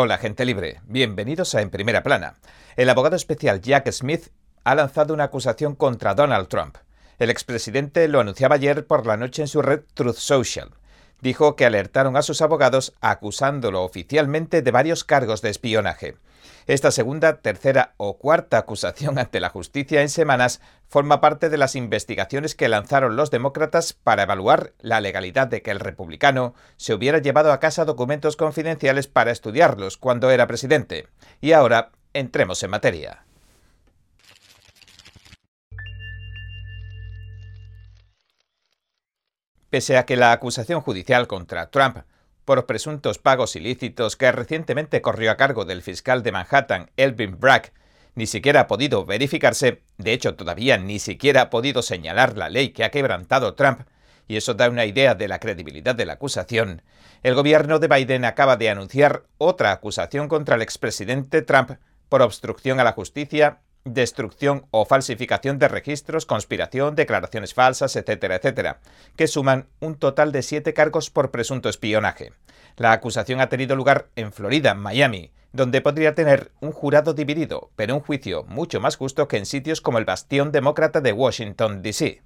Hola, gente libre. Bienvenidos a En Primera Plana. El abogado especial Jack Smith ha lanzado una acusación contra Donald Trump. El expresidente lo anunciaba ayer por la noche en su red Truth Social. Dijo que alertaron a sus abogados acusándolo oficialmente de varios cargos de espionaje. Esta segunda, tercera o cuarta acusación ante la justicia en semanas forma parte de las investigaciones que lanzaron los demócratas para evaluar la legalidad de que el republicano se hubiera llevado a casa documentos confidenciales para estudiarlos cuando era presidente. Y ahora entremos en materia. Pese a que la acusación judicial contra Trump por presuntos pagos ilícitos que recientemente corrió a cargo del fiscal de Manhattan, Elvin Bragg, ni siquiera ha podido verificarse, de hecho todavía ni siquiera ha podido señalar la ley que ha quebrantado Trump, y eso da una idea de la credibilidad de la acusación, el gobierno de Biden acaba de anunciar otra acusación contra el expresidente Trump por obstrucción a la justicia destrucción o falsificación de registros, conspiración, declaraciones falsas, etcétera, etcétera, que suman un total de siete cargos por presunto espionaje. La acusación ha tenido lugar en Florida, Miami, donde podría tener un jurado dividido, pero un juicio mucho más justo que en sitios como el bastión demócrata de Washington, D.C.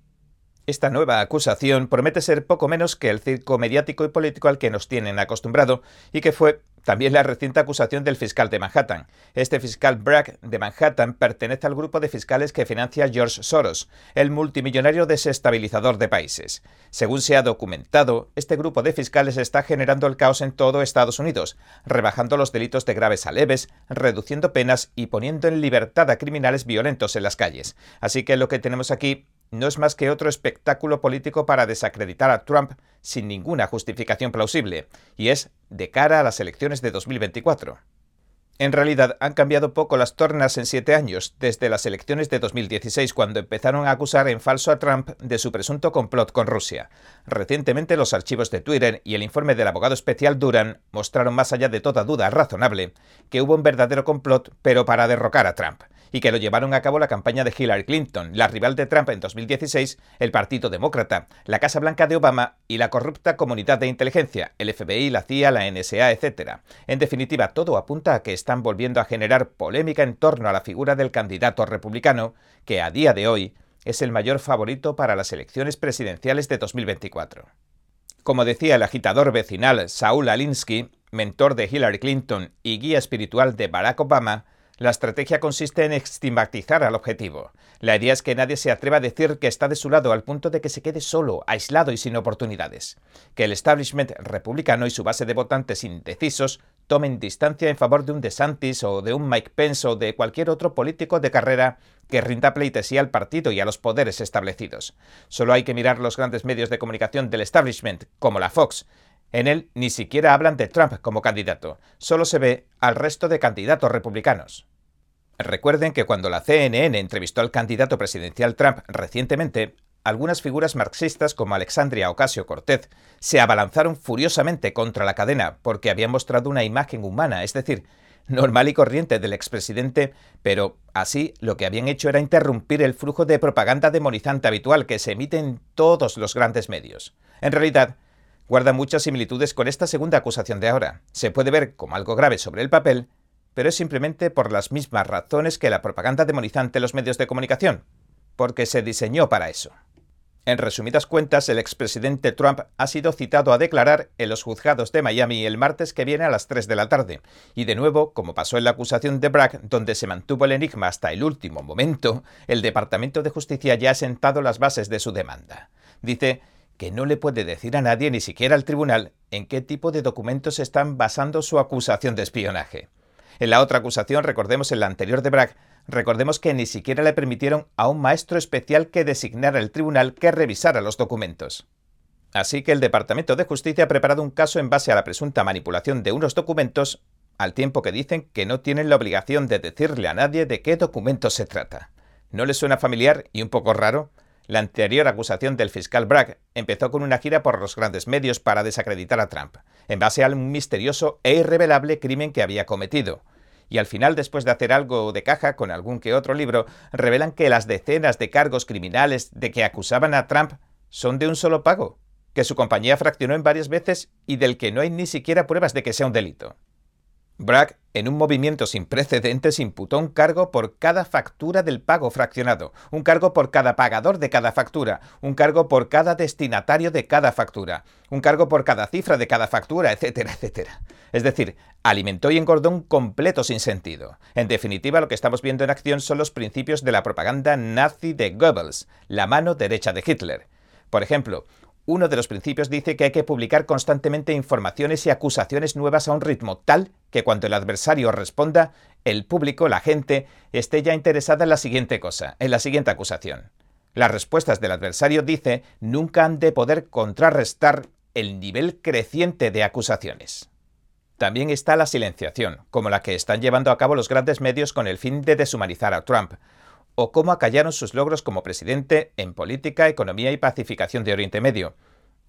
Esta nueva acusación promete ser poco menos que el circo mediático y político al que nos tienen acostumbrado y que fue también la reciente acusación del fiscal de Manhattan. Este fiscal Bragg de Manhattan pertenece al grupo de fiscales que financia George Soros, el multimillonario desestabilizador de países. Según se ha documentado, este grupo de fiscales está generando el caos en todo Estados Unidos, rebajando los delitos de graves a leves, reduciendo penas y poniendo en libertad a criminales violentos en las calles. Así que lo que tenemos aquí no es más que otro espectáculo político para desacreditar a Trump sin ninguna justificación plausible, y es de cara a las elecciones de 2024. En realidad han cambiado poco las tornas en siete años, desde las elecciones de 2016, cuando empezaron a acusar en falso a Trump de su presunto complot con Rusia. Recientemente los archivos de Twitter y el informe del abogado especial Duran mostraron más allá de toda duda razonable que hubo un verdadero complot, pero para derrocar a Trump y que lo llevaron a cabo la campaña de Hillary Clinton, la rival de Trump en 2016, el Partido Demócrata, la Casa Blanca de Obama y la corrupta comunidad de inteligencia, el FBI, la CIA, la NSA, etc. En definitiva, todo apunta a que están volviendo a generar polémica en torno a la figura del candidato republicano, que a día de hoy es el mayor favorito para las elecciones presidenciales de 2024. Como decía el agitador vecinal Saul Alinsky, mentor de Hillary Clinton y guía espiritual de Barack Obama, la estrategia consiste en estigmatizar al objetivo. La idea es que nadie se atreva a decir que está de su lado al punto de que se quede solo, aislado y sin oportunidades. Que el establishment republicano y su base de votantes indecisos tomen distancia en favor de un DeSantis o de un Mike Pence o de cualquier otro político de carrera que rinda pleitesía al partido y a los poderes establecidos. Solo hay que mirar los grandes medios de comunicación del establishment, como la Fox, en él ni siquiera hablan de Trump como candidato, solo se ve al resto de candidatos republicanos. Recuerden que cuando la CNN entrevistó al candidato presidencial Trump recientemente, algunas figuras marxistas como Alexandria Ocasio Cortez se abalanzaron furiosamente contra la cadena porque habían mostrado una imagen humana, es decir, normal y corriente del expresidente, pero así lo que habían hecho era interrumpir el flujo de propaganda demonizante habitual que se emite en todos los grandes medios. En realidad, guarda muchas similitudes con esta segunda acusación de ahora. Se puede ver como algo grave sobre el papel, pero es simplemente por las mismas razones que la propaganda demonizante en los medios de comunicación, porque se diseñó para eso. En resumidas cuentas, el expresidente Trump ha sido citado a declarar en los juzgados de Miami el martes que viene a las 3 de la tarde, y de nuevo, como pasó en la acusación de Bragg, donde se mantuvo el enigma hasta el último momento, el Departamento de Justicia ya ha sentado las bases de su demanda. Dice que no le puede decir a nadie, ni siquiera al tribunal, en qué tipo de documentos están basando su acusación de espionaje. En la otra acusación, recordemos en la anterior de Bragg, recordemos que ni siquiera le permitieron a un maestro especial que designara el tribunal que revisara los documentos. Así que el Departamento de Justicia ha preparado un caso en base a la presunta manipulación de unos documentos, al tiempo que dicen que no tienen la obligación de decirle a nadie de qué documentos se trata. ¿No les suena familiar y un poco raro? La anterior acusación del fiscal Bragg empezó con una gira por los grandes medios para desacreditar a Trump, en base al misterioso e irrevelable crimen que había cometido y al final, después de hacer algo de caja con algún que otro libro, revelan que las decenas de cargos criminales de que acusaban a Trump son de un solo pago, que su compañía fraccionó en varias veces y del que no hay ni siquiera pruebas de que sea un delito. Bragg, en un movimiento sin precedentes, imputó un cargo por cada factura del pago fraccionado, un cargo por cada pagador de cada factura, un cargo por cada destinatario de cada factura, un cargo por cada cifra de cada factura, etcétera, etcétera. Es decir, alimentó y engordó un completo sinsentido. En definitiva, lo que estamos viendo en acción son los principios de la propaganda nazi de Goebbels, la mano derecha de Hitler. Por ejemplo, uno de los principios dice que hay que publicar constantemente informaciones y acusaciones nuevas a un ritmo tal que cuando el adversario responda, el público, la gente, esté ya interesada en la siguiente cosa, en la siguiente acusación. Las respuestas del adversario, dice, nunca han de poder contrarrestar el nivel creciente de acusaciones. También está la silenciación, como la que están llevando a cabo los grandes medios con el fin de deshumanizar a Trump o cómo acallaron sus logros como presidente en política, economía y pacificación de Oriente Medio.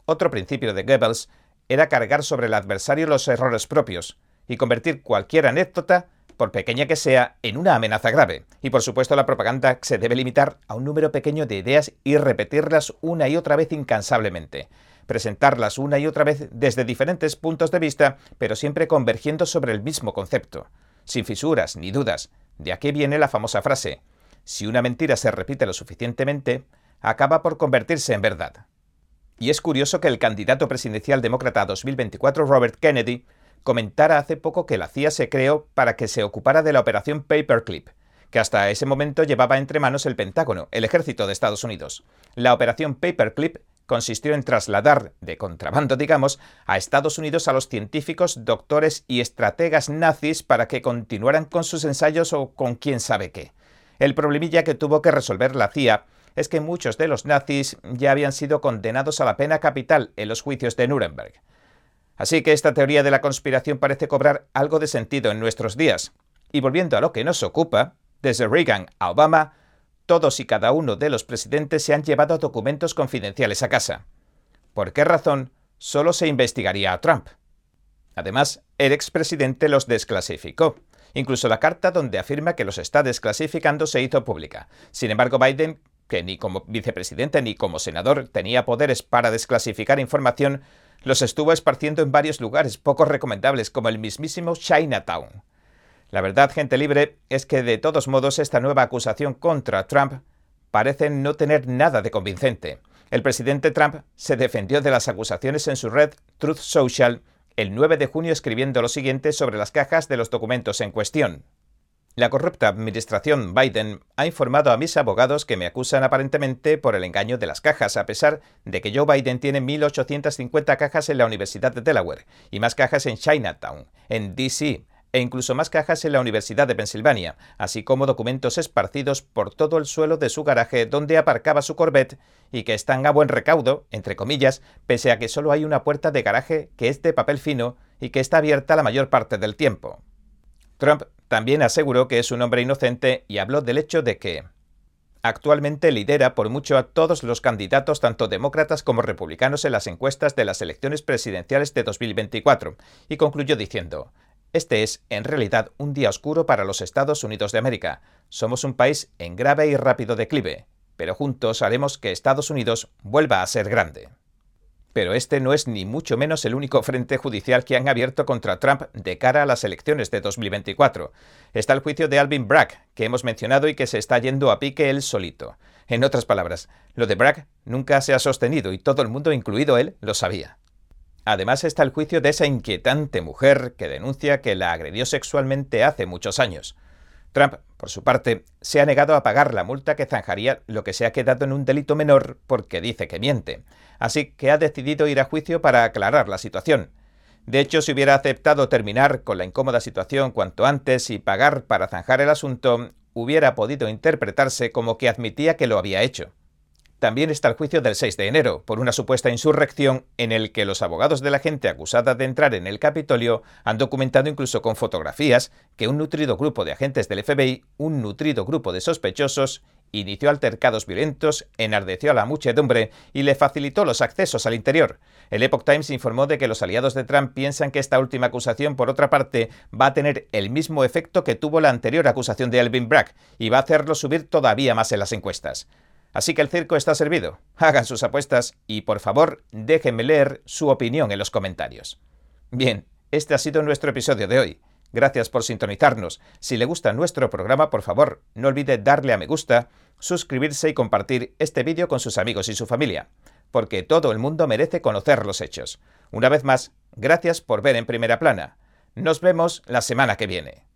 Otro principio de Goebbels era cargar sobre el adversario los errores propios y convertir cualquier anécdota, por pequeña que sea, en una amenaza grave. Y por supuesto la propaganda se debe limitar a un número pequeño de ideas y repetirlas una y otra vez incansablemente. Presentarlas una y otra vez desde diferentes puntos de vista, pero siempre convergiendo sobre el mismo concepto. Sin fisuras ni dudas. De aquí viene la famosa frase, si una mentira se repite lo suficientemente, acaba por convertirse en verdad. Y es curioso que el candidato presidencial demócrata 2024, Robert Kennedy, comentara hace poco que la CIA se creó para que se ocupara de la operación Paperclip, que hasta ese momento llevaba entre manos el Pentágono, el ejército de Estados Unidos. La operación Paperclip consistió en trasladar, de contrabando digamos, a Estados Unidos a los científicos, doctores y estrategas nazis para que continuaran con sus ensayos o con quién sabe qué. El problemilla que tuvo que resolver la CIA es que muchos de los nazis ya habían sido condenados a la pena capital en los juicios de Nuremberg. Así que esta teoría de la conspiración parece cobrar algo de sentido en nuestros días. Y volviendo a lo que nos ocupa, desde Reagan a Obama, todos y cada uno de los presidentes se han llevado documentos confidenciales a casa. ¿Por qué razón solo se investigaría a Trump? Además, el expresidente los desclasificó. Incluso la carta donde afirma que los está desclasificando se hizo pública. Sin embargo, Biden, que ni como vicepresidente ni como senador tenía poderes para desclasificar información, los estuvo esparciendo en varios lugares poco recomendables, como el mismísimo Chinatown. La verdad, gente libre, es que de todos modos esta nueva acusación contra Trump parece no tener nada de convincente. El presidente Trump se defendió de las acusaciones en su red Truth Social el 9 de junio escribiendo lo siguiente sobre las cajas de los documentos en cuestión. La corrupta administración Biden ha informado a mis abogados que me acusan aparentemente por el engaño de las cajas, a pesar de que Joe Biden tiene 1.850 cajas en la Universidad de Delaware y más cajas en Chinatown, en D.C., e incluso más cajas en la Universidad de Pensilvania, así como documentos esparcidos por todo el suelo de su garaje donde aparcaba su Corvette y que están a buen recaudo, entre comillas, pese a que solo hay una puerta de garaje que es de papel fino y que está abierta la mayor parte del tiempo. Trump también aseguró que es un hombre inocente y habló del hecho de que actualmente lidera por mucho a todos los candidatos, tanto demócratas como republicanos, en las encuestas de las elecciones presidenciales de 2024, y concluyó diciendo, este es, en realidad, un día oscuro para los Estados Unidos de América. Somos un país en grave y rápido declive, pero juntos haremos que Estados Unidos vuelva a ser grande. Pero este no es ni mucho menos el único frente judicial que han abierto contra Trump de cara a las elecciones de 2024. Está el juicio de Alvin Bragg, que hemos mencionado y que se está yendo a pique él solito. En otras palabras, lo de Bragg nunca se ha sostenido y todo el mundo, incluido él, lo sabía. Además está el juicio de esa inquietante mujer que denuncia que la agredió sexualmente hace muchos años. Trump, por su parte, se ha negado a pagar la multa que zanjaría lo que se ha quedado en un delito menor porque dice que miente. Así que ha decidido ir a juicio para aclarar la situación. De hecho, si hubiera aceptado terminar con la incómoda situación cuanto antes y pagar para zanjar el asunto, hubiera podido interpretarse como que admitía que lo había hecho. También está el juicio del 6 de enero, por una supuesta insurrección en el que los abogados de la gente acusada de entrar en el Capitolio han documentado incluso con fotografías que un nutrido grupo de agentes del FBI, un nutrido grupo de sospechosos, inició altercados violentos, enardeció a la muchedumbre y le facilitó los accesos al interior. El Epoch Times informó de que los aliados de Trump piensan que esta última acusación, por otra parte, va a tener el mismo efecto que tuvo la anterior acusación de Elvin Bragg y va a hacerlo subir todavía más en las encuestas. Así que el circo está servido. Hagan sus apuestas y por favor déjenme leer su opinión en los comentarios. Bien, este ha sido nuestro episodio de hoy. Gracias por sintonizarnos. Si le gusta nuestro programa, por favor, no olvide darle a me gusta, suscribirse y compartir este vídeo con sus amigos y su familia, porque todo el mundo merece conocer los hechos. Una vez más, gracias por ver en primera plana. Nos vemos la semana que viene.